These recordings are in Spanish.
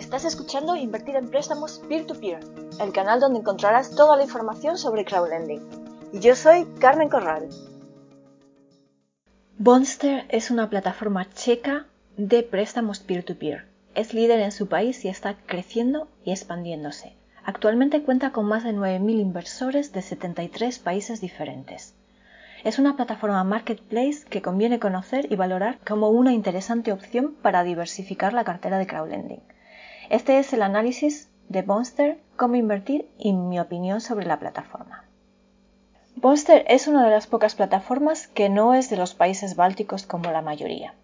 Estás escuchando Invertir en Préstamos Peer-to-Peer, el canal donde encontrarás toda la información sobre crowdlending. Y yo soy Carmen Corral. Bonster es una plataforma checa de préstamos peer-to-peer. Es líder en su país y está creciendo y expandiéndose. Actualmente cuenta con más de 9.000 inversores de 73 países diferentes. Es una plataforma marketplace que conviene conocer y valorar como una interesante opción para diversificar la cartera de crowdlending. Este es el análisis de Bonster, cómo invertir y mi opinión sobre la plataforma. Bonster es una de las pocas plataformas que no es de los países bálticos como la mayoría.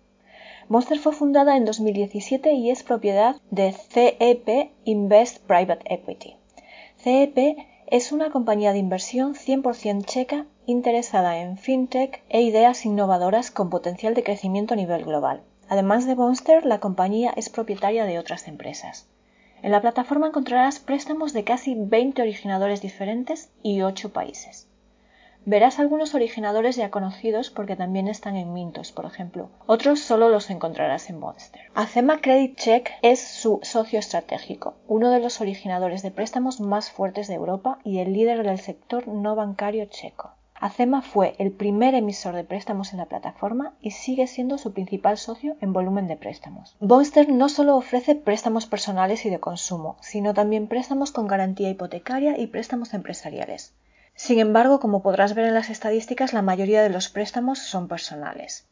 Monster fue fundada en 2017 y es propiedad de CEP Invest Private Equity. CEP es una compañía de inversión 100% checa interesada en fintech e ideas innovadoras con potencial de crecimiento a nivel global. Además de Monster, la compañía es propietaria de otras empresas. En la plataforma encontrarás préstamos de casi 20 originadores diferentes y 8 países. Verás algunos originadores ya conocidos porque también están en Mintos, por ejemplo. Otros solo los encontrarás en Monster. Acema Credit Check es su socio estratégico, uno de los originadores de préstamos más fuertes de Europa y el líder del sector no bancario checo. Acema fue el primer emisor de préstamos en la plataforma y sigue siendo su principal socio en volumen de préstamos. Bonster no solo ofrece préstamos personales y de consumo, sino también préstamos con garantía hipotecaria y préstamos empresariales. Sin embargo, como podrás ver en las estadísticas, la mayoría de los préstamos son personales.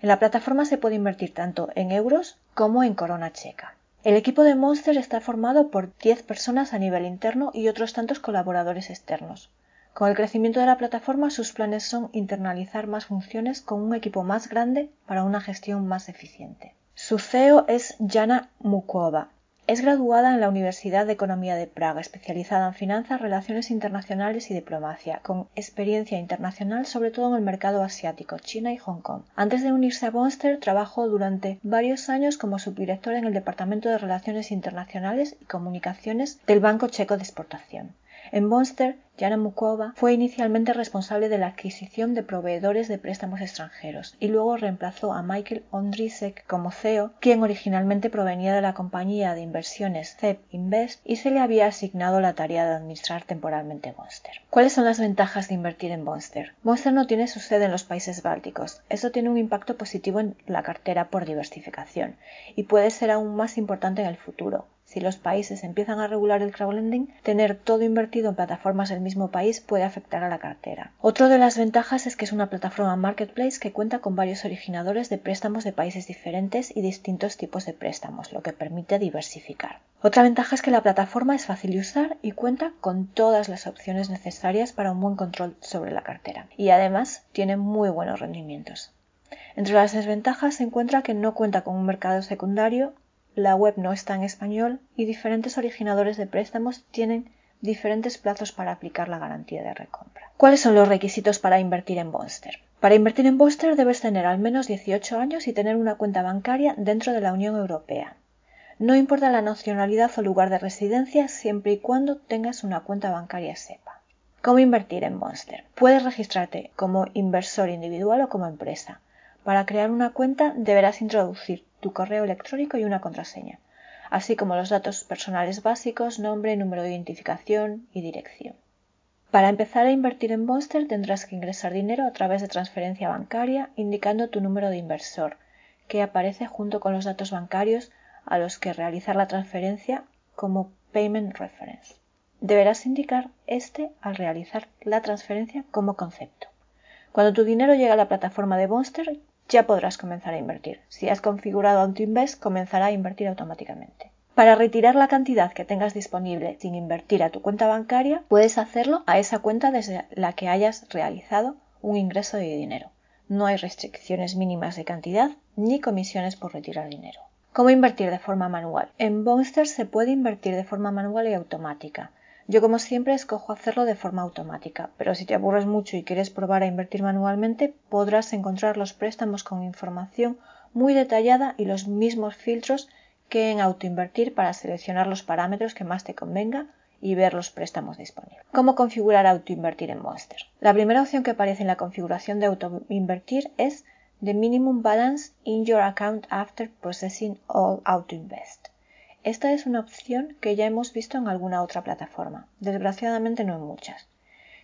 En la plataforma se puede invertir tanto en euros como en corona checa. El equipo de Monster está formado por 10 personas a nivel interno y otros tantos colaboradores externos. Con el crecimiento de la plataforma, sus planes son internalizar más funciones con un equipo más grande para una gestión más eficiente. Su CEO es Jana Mukova, es graduada en la Universidad de Economía de Praga, especializada en finanzas, relaciones internacionales y diplomacia, con experiencia internacional sobre todo en el mercado asiático, China y Hong Kong. Antes de unirse a Monster, trabajó durante varios años como subdirector en el Departamento de Relaciones Internacionales y Comunicaciones del Banco Checo de Exportación. En Monster, Jana Mukova fue inicialmente responsable de la adquisición de proveedores de préstamos extranjeros y luego reemplazó a Michael Ondrisek como CEO, quien originalmente provenía de la compañía de inversiones CEP Invest y se le había asignado la tarea de administrar temporalmente Monster. ¿Cuáles son las ventajas de invertir en Monster? Monster no tiene su sede en los países bálticos. Eso tiene un impacto positivo en la cartera por diversificación y puede ser aún más importante en el futuro si los países empiezan a regular el crowdlending, tener todo invertido en plataformas del mismo país puede afectar a la cartera. Otra de las ventajas es que es una plataforma marketplace que cuenta con varios originadores de préstamos de países diferentes y distintos tipos de préstamos, lo que permite diversificar. Otra ventaja es que la plataforma es fácil de usar y cuenta con todas las opciones necesarias para un buen control sobre la cartera. Y además tiene muy buenos rendimientos. Entre las desventajas se encuentra que no cuenta con un mercado secundario la web no está en español y diferentes originadores de préstamos tienen diferentes plazos para aplicar la garantía de recompra. ¿Cuáles son los requisitos para invertir en Bonster? Para invertir en Bonster debes tener al menos 18 años y tener una cuenta bancaria dentro de la Unión Europea. No importa la nacionalidad o lugar de residencia siempre y cuando tengas una cuenta bancaria SEPA. ¿Cómo invertir en Bonster? Puedes registrarte como inversor individual o como empresa. Para crear una cuenta deberás introducir tu correo electrónico y una contraseña, así como los datos personales básicos, nombre, número de identificación y dirección. Para empezar a invertir en Monster tendrás que ingresar dinero a través de transferencia bancaria indicando tu número de inversor, que aparece junto con los datos bancarios a los que realizar la transferencia como Payment Reference. Deberás indicar este al realizar la transferencia como concepto. Cuando tu dinero llega a la plataforma de Monster, ya podrás comenzar a invertir. Si has configurado AutoInvest, comenzará a invertir automáticamente. Para retirar la cantidad que tengas disponible sin invertir a tu cuenta bancaria, puedes hacerlo a esa cuenta desde la que hayas realizado un ingreso de dinero. No hay restricciones mínimas de cantidad ni comisiones por retirar dinero. ¿Cómo invertir de forma manual? En Bonster se puede invertir de forma manual y automática. Yo como siempre escojo hacerlo de forma automática, pero si te aburres mucho y quieres probar a invertir manualmente, podrás encontrar los préstamos con información muy detallada y los mismos filtros que en autoinvertir para seleccionar los parámetros que más te convenga y ver los préstamos disponibles. ¿Cómo configurar autoinvertir en Monster? La primera opción que aparece en la configuración de autoinvertir es The Minimum Balance in Your Account After Processing All Autoinvest. Esta es una opción que ya hemos visto en alguna otra plataforma, desgraciadamente no en muchas.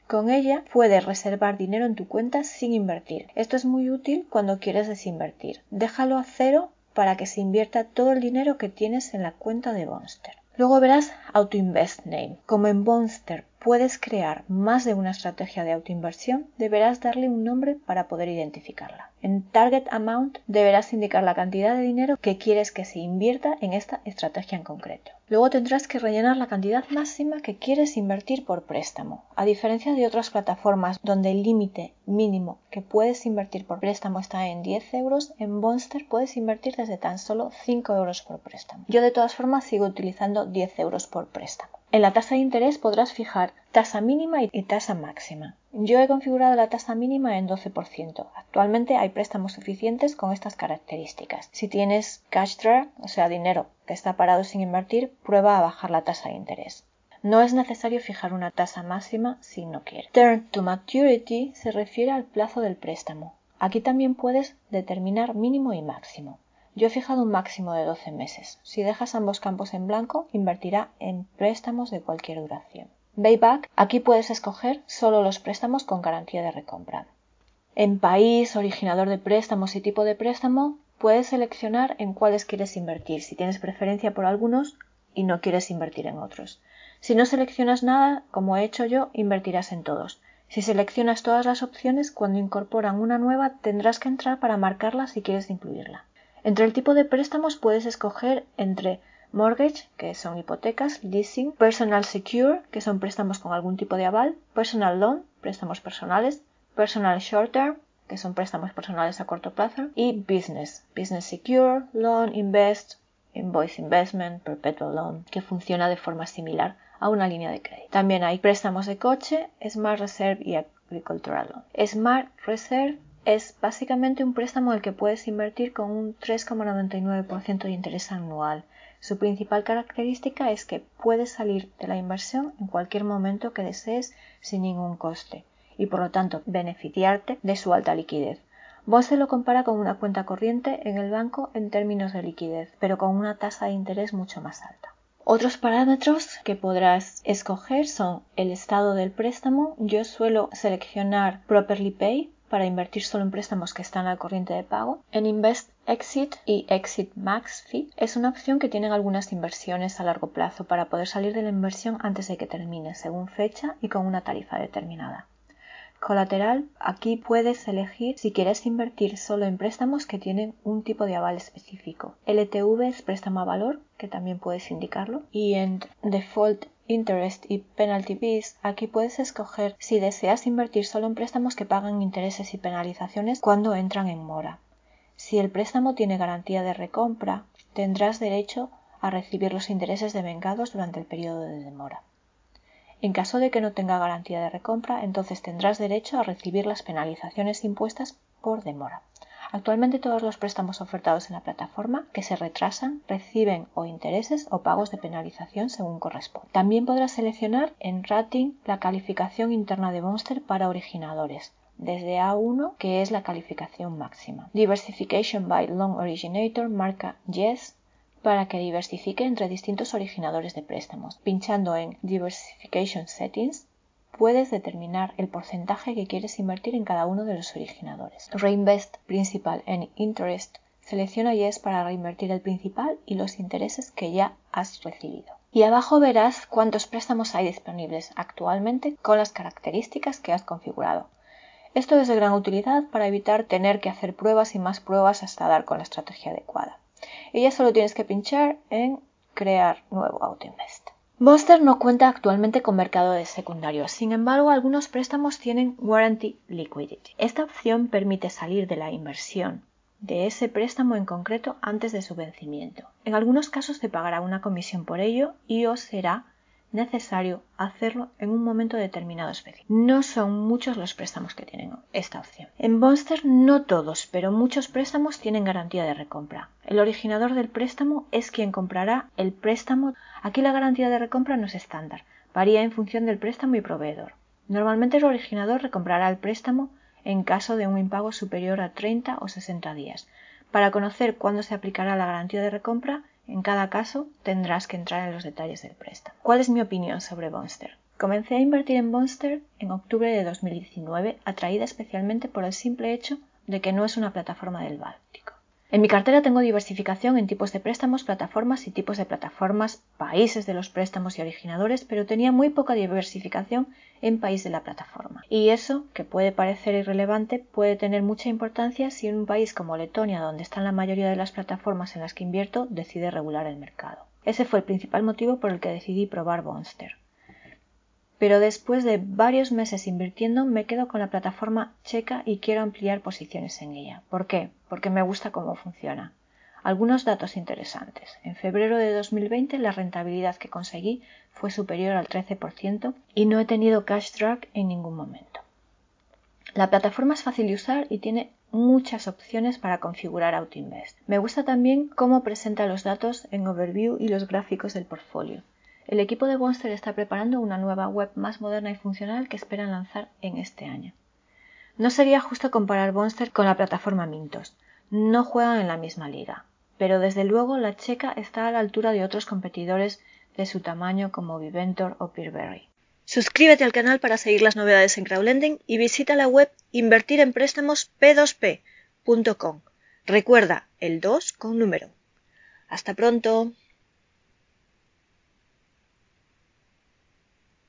Con ella puedes reservar dinero en tu cuenta sin invertir. Esto es muy útil cuando quieres desinvertir. Déjalo a cero para que se invierta todo el dinero que tienes en la cuenta de Bonster. Luego verás Auto Invest Name. Como en Bonster puedes crear más de una estrategia de autoinversión, deberás darle un nombre para poder identificarla. En Target Amount deberás indicar la cantidad de dinero que quieres que se invierta en esta estrategia en concreto. Luego tendrás que rellenar la cantidad máxima que quieres invertir por préstamo. A diferencia de otras plataformas donde el límite mínimo que puedes invertir por préstamo está en 10 euros, en Bonster puedes invertir desde tan solo 5 euros por préstamo. Yo de todas formas sigo utilizando 10 euros por préstamo. En la tasa de interés podrás fijar tasa mínima y tasa máxima. Yo he configurado la tasa mínima en 12%. Actualmente hay préstamos suficientes con estas características. Si tienes cash draw, o sea, dinero que está parado sin invertir, prueba a bajar la tasa de interés. No es necesario fijar una tasa máxima si no quieres. Turn to maturity se refiere al plazo del préstamo. Aquí también puedes determinar mínimo y máximo. Yo he fijado un máximo de 12 meses. Si dejas ambos campos en blanco, invertirá en préstamos de cualquier duración. Payback, aquí puedes escoger solo los préstamos con garantía de recompra. En país, originador de préstamos y tipo de préstamo, puedes seleccionar en cuáles quieres invertir, si tienes preferencia por algunos y no quieres invertir en otros. Si no seleccionas nada, como he hecho yo, invertirás en todos. Si seleccionas todas las opciones, cuando incorporan una nueva tendrás que entrar para marcarla si quieres incluirla. Entre el tipo de préstamos puedes escoger entre mortgage, que son hipotecas, leasing, personal secure, que son préstamos con algún tipo de aval, personal loan, préstamos personales, personal short term, que son préstamos personales a corto plazo, y business, business secure, loan, invest, invoice investment, perpetual loan, que funciona de forma similar a una línea de crédito. También hay préstamos de coche, Smart Reserve y Agricultural Loan. Smart Reserve es básicamente un préstamo en el que puedes invertir con un 3,99% de interés anual. Su principal característica es que puedes salir de la inversión en cualquier momento que desees sin ningún coste y por lo tanto beneficiarte de su alta liquidez. se lo compara con una cuenta corriente en el banco en términos de liquidez, pero con una tasa de interés mucho más alta. Otros parámetros que podrás escoger son el estado del préstamo. Yo suelo seleccionar Properly Pay para invertir solo en préstamos que están al corriente de pago. En Invest Exit y Exit Max Fee es una opción que tienen algunas inversiones a largo plazo para poder salir de la inversión antes de que termine, según fecha y con una tarifa determinada. Colateral, aquí puedes elegir si quieres invertir solo en préstamos que tienen un tipo de aval específico. LTV es préstamo a valor, que también puedes indicarlo. Y en Default Interest y Penalty Fees, aquí puedes escoger si deseas invertir solo en préstamos que pagan intereses y penalizaciones cuando entran en mora. Si el préstamo tiene garantía de recompra, tendrás derecho a recibir los intereses devengados durante el periodo de demora. En caso de que no tenga garantía de recompra, entonces tendrás derecho a recibir las penalizaciones impuestas por demora. Actualmente todos los préstamos ofertados en la plataforma que se retrasan reciben o intereses o pagos de penalización según corresponde. También podrás seleccionar en Rating la calificación interna de Monster para originadores, desde A1, que es la calificación máxima. Diversification by Loan Originator marca Yes para que diversifique entre distintos originadores de préstamos. Pinchando en Diversification Settings, puedes determinar el porcentaje que quieres invertir en cada uno de los originadores. Reinvest Principal en Interest selecciona Yes para reinvertir el principal y los intereses que ya has recibido. Y abajo verás cuántos préstamos hay disponibles actualmente con las características que has configurado. Esto es de gran utilidad para evitar tener que hacer pruebas y más pruebas hasta dar con la estrategia adecuada y ya solo tienes que pinchar en crear nuevo AutoInvest. Monster no cuenta actualmente con mercado de secundarios, sin embargo algunos préstamos tienen Warranty Liquidity. Esta opción permite salir de la inversión de ese préstamo en concreto antes de su vencimiento. En algunos casos te pagará una comisión por ello y os será necesario hacerlo en un momento determinado específico. No son muchos los préstamos que tienen esta opción. En Monster no todos, pero muchos préstamos tienen garantía de recompra. El originador del préstamo es quien comprará el préstamo. Aquí la garantía de recompra no es estándar, varía en función del préstamo y proveedor. Normalmente el originador recomprará el préstamo en caso de un impago superior a 30 o 60 días. Para conocer cuándo se aplicará la garantía de recompra, En cada caso tendrás que entrar en los detalles del préstamo. ¿Cuál es mi opinión sobre Bonster? Comencé a invertir en Bonster en octubre de 2019, atraída especialmente por el simple hecho de que no es una plataforma del Báltico. En mi cartera tengo diversificación en tipos de préstamos, plataformas y tipos de plataformas, países de los préstamos y originadores, pero tenía muy poca diversificación en país de la plataforma. Y eso, que puede parecer irrelevante, puede tener mucha importancia si un país como Letonia, donde están la mayoría de las plataformas en las que invierto, decide regular el mercado. Ese fue el principal motivo por el que decidí probar Bonster pero después de varios meses invirtiendo me quedo con la plataforma checa y quiero ampliar posiciones en ella. ¿Por qué? Porque me gusta cómo funciona. Algunos datos interesantes. En febrero de 2020 la rentabilidad que conseguí fue superior al 13% y no he tenido cash drag en ningún momento. La plataforma es fácil de usar y tiene muchas opciones para configurar AutoInvest. Me gusta también cómo presenta los datos en overview y los gráficos del portfolio. El equipo de Bonster está preparando una nueva web más moderna y funcional que esperan lanzar en este año. No sería justo comparar Bonster con la plataforma Mintos. No juegan en la misma liga, pero desde luego la checa está a la altura de otros competidores de su tamaño como Viventor o Peerberry. Suscríbete al canal para seguir las novedades en crowdlending y visita la web invertirenpréstamos p2p.com. Recuerda el 2 con número. Hasta pronto.